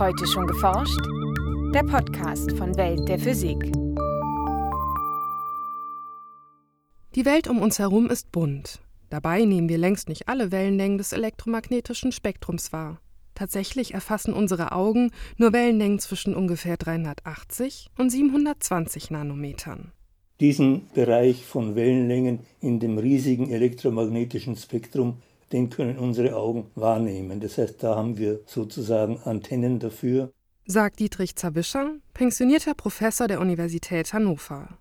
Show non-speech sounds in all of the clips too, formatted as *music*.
Heute schon geforscht? Der Podcast von Welt der Physik. Die Welt um uns herum ist bunt. Dabei nehmen wir längst nicht alle Wellenlängen des elektromagnetischen Spektrums wahr. Tatsächlich erfassen unsere Augen nur Wellenlängen zwischen ungefähr 380 und 720 Nanometern. Diesen Bereich von Wellenlängen in dem riesigen elektromagnetischen Spektrum, den können unsere Augen wahrnehmen. Das heißt, da haben wir sozusagen Antennen dafür. Sagt Dietrich Zawischer, pensionierter Professor der Universität Hannover.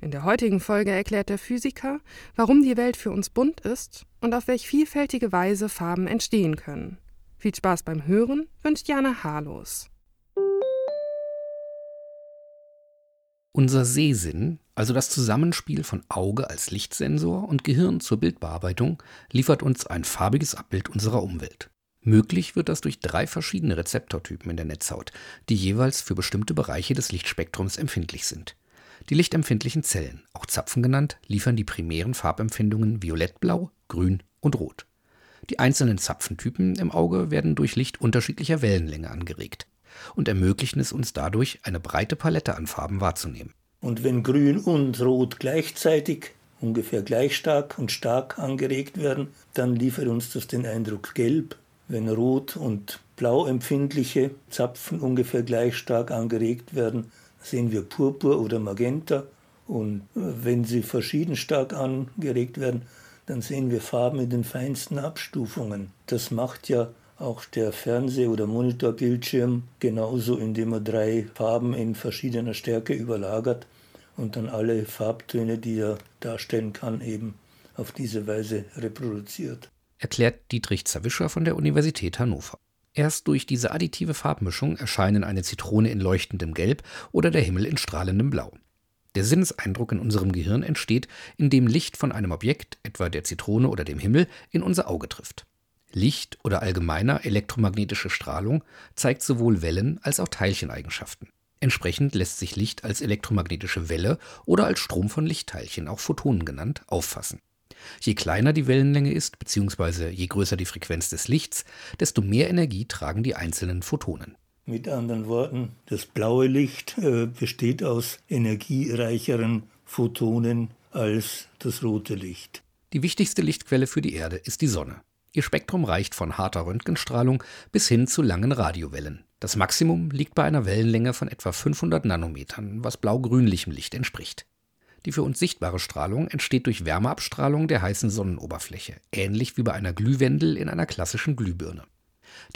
In der heutigen Folge erklärt der Physiker, warum die Welt für uns bunt ist und auf welch vielfältige Weise Farben entstehen können. Viel Spaß beim Hören wünscht Jana Harlos. Unser Sehsinn, also das Zusammenspiel von Auge als Lichtsensor und Gehirn zur Bildbearbeitung, liefert uns ein farbiges Abbild unserer Umwelt. Möglich wird das durch drei verschiedene Rezeptortypen in der Netzhaut, die jeweils für bestimmte Bereiche des Lichtspektrums empfindlich sind. Die lichtempfindlichen Zellen, auch Zapfen genannt, liefern die primären Farbempfindungen violettblau, grün und rot. Die einzelnen Zapfentypen im Auge werden durch Licht unterschiedlicher Wellenlänge angeregt und ermöglichen es uns dadurch, eine breite Palette an Farben wahrzunehmen. Und wenn Grün und Rot gleichzeitig ungefähr gleich stark und stark angeregt werden, dann liefert uns das den Eindruck Gelb. Wenn Rot und Blau empfindliche Zapfen ungefähr gleich stark angeregt werden, sehen wir Purpur oder Magenta. Und wenn sie verschieden stark angeregt werden, dann sehen wir Farben in den feinsten Abstufungen. Das macht ja auch der Fernseh- oder Monitorbildschirm genauso, indem er drei Farben in verschiedener Stärke überlagert und dann alle Farbtöne, die er darstellen kann, eben auf diese Weise reproduziert. Erklärt Dietrich Zawischer von der Universität Hannover. Erst durch diese additive Farbmischung erscheinen eine Zitrone in leuchtendem Gelb oder der Himmel in strahlendem Blau. Der Sinneseindruck in unserem Gehirn entsteht, indem Licht von einem Objekt, etwa der Zitrone oder dem Himmel, in unser Auge trifft. Licht oder allgemeiner elektromagnetische Strahlung zeigt sowohl Wellen als auch Teilcheneigenschaften. Entsprechend lässt sich Licht als elektromagnetische Welle oder als Strom von Lichtteilchen, auch Photonen genannt, auffassen. Je kleiner die Wellenlänge ist, bzw. je größer die Frequenz des Lichts, desto mehr Energie tragen die einzelnen Photonen. Mit anderen Worten, das blaue Licht äh, besteht aus energiereicheren Photonen als das rote Licht. Die wichtigste Lichtquelle für die Erde ist die Sonne. Ihr Spektrum reicht von harter Röntgenstrahlung bis hin zu langen Radiowellen. Das Maximum liegt bei einer Wellenlänge von etwa 500 Nanometern, was blau-grünlichem Licht entspricht. Die für uns sichtbare Strahlung entsteht durch Wärmeabstrahlung der heißen Sonnenoberfläche, ähnlich wie bei einer Glühwendel in einer klassischen Glühbirne.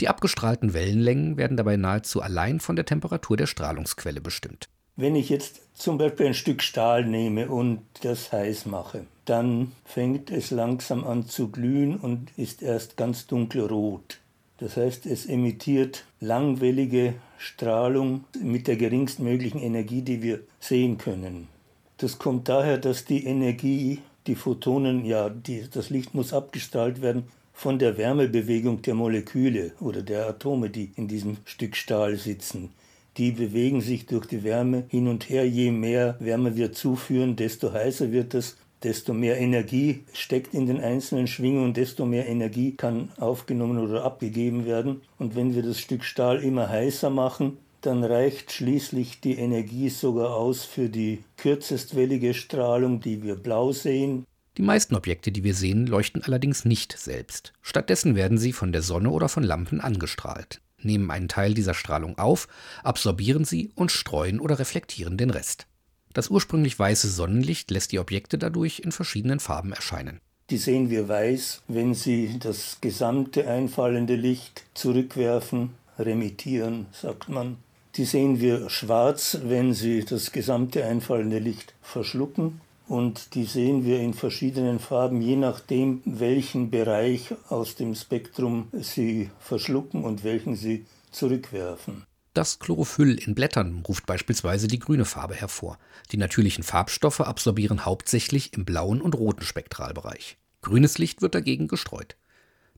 Die abgestrahlten Wellenlängen werden dabei nahezu allein von der Temperatur der Strahlungsquelle bestimmt. Wenn ich jetzt zum Beispiel ein Stück Stahl nehme und das heiß mache, dann fängt es langsam an zu glühen und ist erst ganz dunkelrot. Das heißt, es emittiert langwellige Strahlung mit der geringstmöglichen Energie, die wir sehen können. Das kommt daher, dass die Energie, die Photonen, ja, die, das Licht muss abgestrahlt werden von der Wärmebewegung der Moleküle oder der Atome, die in diesem Stück Stahl sitzen die bewegen sich durch die Wärme hin und her. Je mehr Wärme wir zuführen, desto heißer wird es, desto mehr Energie steckt in den einzelnen Schwingungen, desto mehr Energie kann aufgenommen oder abgegeben werden. Und wenn wir das Stück Stahl immer heißer machen, dann reicht schließlich die Energie sogar aus für die kürzestwellige Strahlung, die wir blau sehen. Die meisten Objekte, die wir sehen, leuchten allerdings nicht selbst. Stattdessen werden sie von der Sonne oder von Lampen angestrahlt nehmen einen Teil dieser Strahlung auf, absorbieren sie und streuen oder reflektieren den Rest. Das ursprünglich weiße Sonnenlicht lässt die Objekte dadurch in verschiedenen Farben erscheinen. Die sehen wir weiß, wenn sie das gesamte einfallende Licht zurückwerfen, remittieren, sagt man. Die sehen wir schwarz, wenn sie das gesamte einfallende Licht verschlucken und die sehen wir in verschiedenen Farben, je nachdem, welchen Bereich aus dem Spektrum sie verschlucken und welchen sie zurückwerfen. Das Chlorophyll in Blättern ruft beispielsweise die grüne Farbe hervor. Die natürlichen Farbstoffe absorbieren hauptsächlich im blauen und roten Spektralbereich. Grünes Licht wird dagegen gestreut.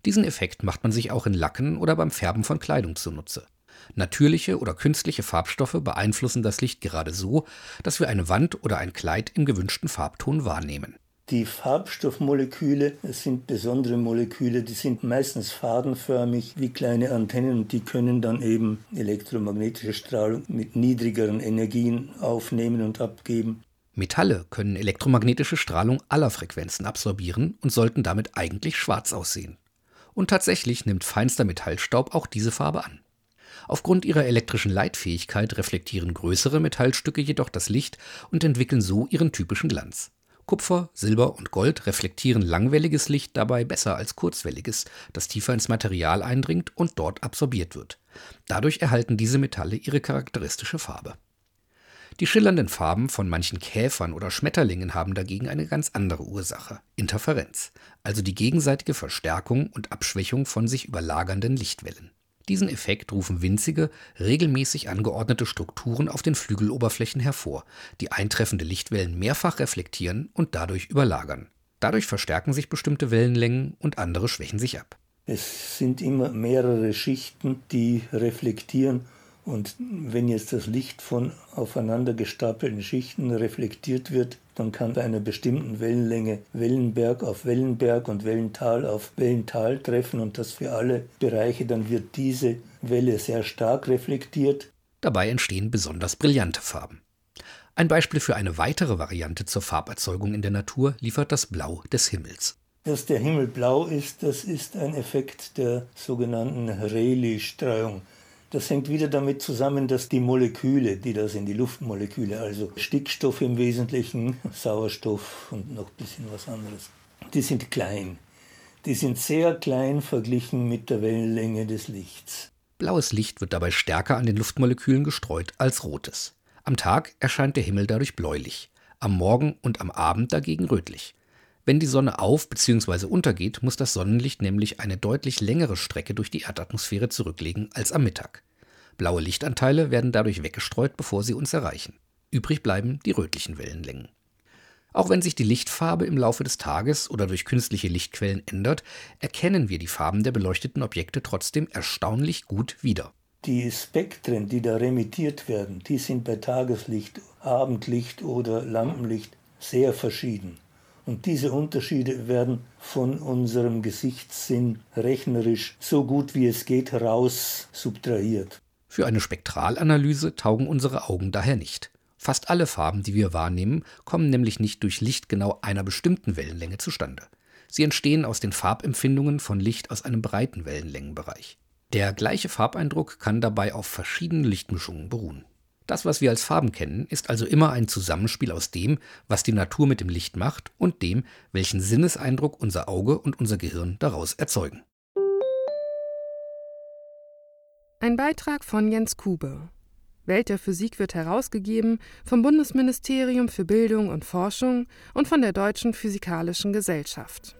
Diesen Effekt macht man sich auch in Lacken oder beim Färben von Kleidung zunutze. Natürliche oder künstliche Farbstoffe beeinflussen das Licht gerade so, dass wir eine Wand oder ein Kleid im gewünschten Farbton wahrnehmen. Die Farbstoffmoleküle das sind besondere Moleküle, die sind meistens fadenförmig wie kleine Antennen und die können dann eben elektromagnetische Strahlung mit niedrigeren Energien aufnehmen und abgeben. Metalle können elektromagnetische Strahlung aller Frequenzen absorbieren und sollten damit eigentlich schwarz aussehen. Und tatsächlich nimmt feinster Metallstaub auch diese Farbe an. Aufgrund ihrer elektrischen Leitfähigkeit reflektieren größere Metallstücke jedoch das Licht und entwickeln so ihren typischen Glanz. Kupfer, Silber und Gold reflektieren langwelliges Licht dabei besser als kurzwelliges, das tiefer ins Material eindringt und dort absorbiert wird. Dadurch erhalten diese Metalle ihre charakteristische Farbe. Die schillernden Farben von manchen Käfern oder Schmetterlingen haben dagegen eine ganz andere Ursache, Interferenz, also die gegenseitige Verstärkung und Abschwächung von sich überlagernden Lichtwellen. Diesen Effekt rufen winzige, regelmäßig angeordnete Strukturen auf den Flügeloberflächen hervor, die eintreffende Lichtwellen mehrfach reflektieren und dadurch überlagern. Dadurch verstärken sich bestimmte Wellenlängen und andere schwächen sich ab. Es sind immer mehrere Schichten, die reflektieren und wenn jetzt das Licht von aufeinander gestapelten Schichten reflektiert wird, dann kann bei einer bestimmten Wellenlänge Wellenberg auf Wellenberg und Wellental auf Wellental treffen und das für alle Bereiche, dann wird diese Welle sehr stark reflektiert. Dabei entstehen besonders brillante Farben. Ein Beispiel für eine weitere Variante zur Farberzeugung in der Natur liefert das Blau des Himmels. Dass der Himmel blau ist, das ist ein Effekt der sogenannten Rayleigh-Streuung. Das hängt wieder damit zusammen, dass die Moleküle, die da sind, die Luftmoleküle, also Stickstoff im Wesentlichen, *laughs* Sauerstoff und noch ein bisschen was anderes, die sind klein. Die sind sehr klein verglichen mit der Wellenlänge des Lichts. Blaues Licht wird dabei stärker an den Luftmolekülen gestreut als rotes. Am Tag erscheint der Himmel dadurch bläulich, am Morgen und am Abend dagegen rötlich. Wenn die Sonne auf bzw. untergeht, muss das Sonnenlicht nämlich eine deutlich längere Strecke durch die Erdatmosphäre zurücklegen als am Mittag. Blaue Lichtanteile werden dadurch weggestreut, bevor sie uns erreichen. Übrig bleiben die rötlichen Wellenlängen. Auch wenn sich die Lichtfarbe im Laufe des Tages oder durch künstliche Lichtquellen ändert, erkennen wir die Farben der beleuchteten Objekte trotzdem erstaunlich gut wieder. Die Spektren, die da remittiert werden, die sind bei Tageslicht, Abendlicht oder Lampenlicht sehr verschieden. Und diese Unterschiede werden von unserem Gesichtssinn rechnerisch so gut wie es geht heraus subtrahiert. Für eine Spektralanalyse taugen unsere Augen daher nicht. Fast alle Farben, die wir wahrnehmen, kommen nämlich nicht durch Licht genau einer bestimmten Wellenlänge zustande. Sie entstehen aus den Farbempfindungen von Licht aus einem breiten Wellenlängenbereich. Der gleiche Farbeindruck kann dabei auf verschiedenen Lichtmischungen beruhen. Das, was wir als Farben kennen, ist also immer ein Zusammenspiel aus dem, was die Natur mit dem Licht macht und dem, welchen Sinneseindruck unser Auge und unser Gehirn daraus erzeugen. Ein Beitrag von Jens Kube. Welt der Physik wird herausgegeben vom Bundesministerium für Bildung und Forschung und von der Deutschen Physikalischen Gesellschaft.